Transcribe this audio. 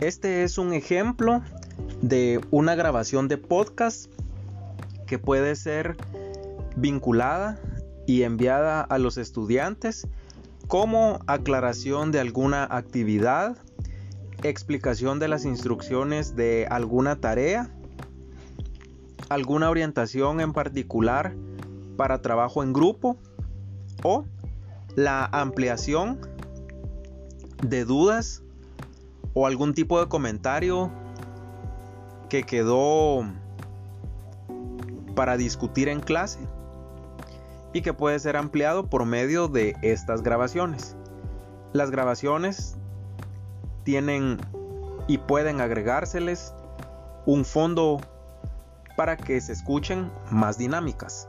Este es un ejemplo de una grabación de podcast que puede ser vinculada y enviada a los estudiantes como aclaración de alguna actividad, explicación de las instrucciones de alguna tarea, alguna orientación en particular para trabajo en grupo o la ampliación de dudas o algún tipo de comentario que quedó para discutir en clase y que puede ser ampliado por medio de estas grabaciones. Las grabaciones tienen y pueden agregárseles un fondo para que se escuchen más dinámicas.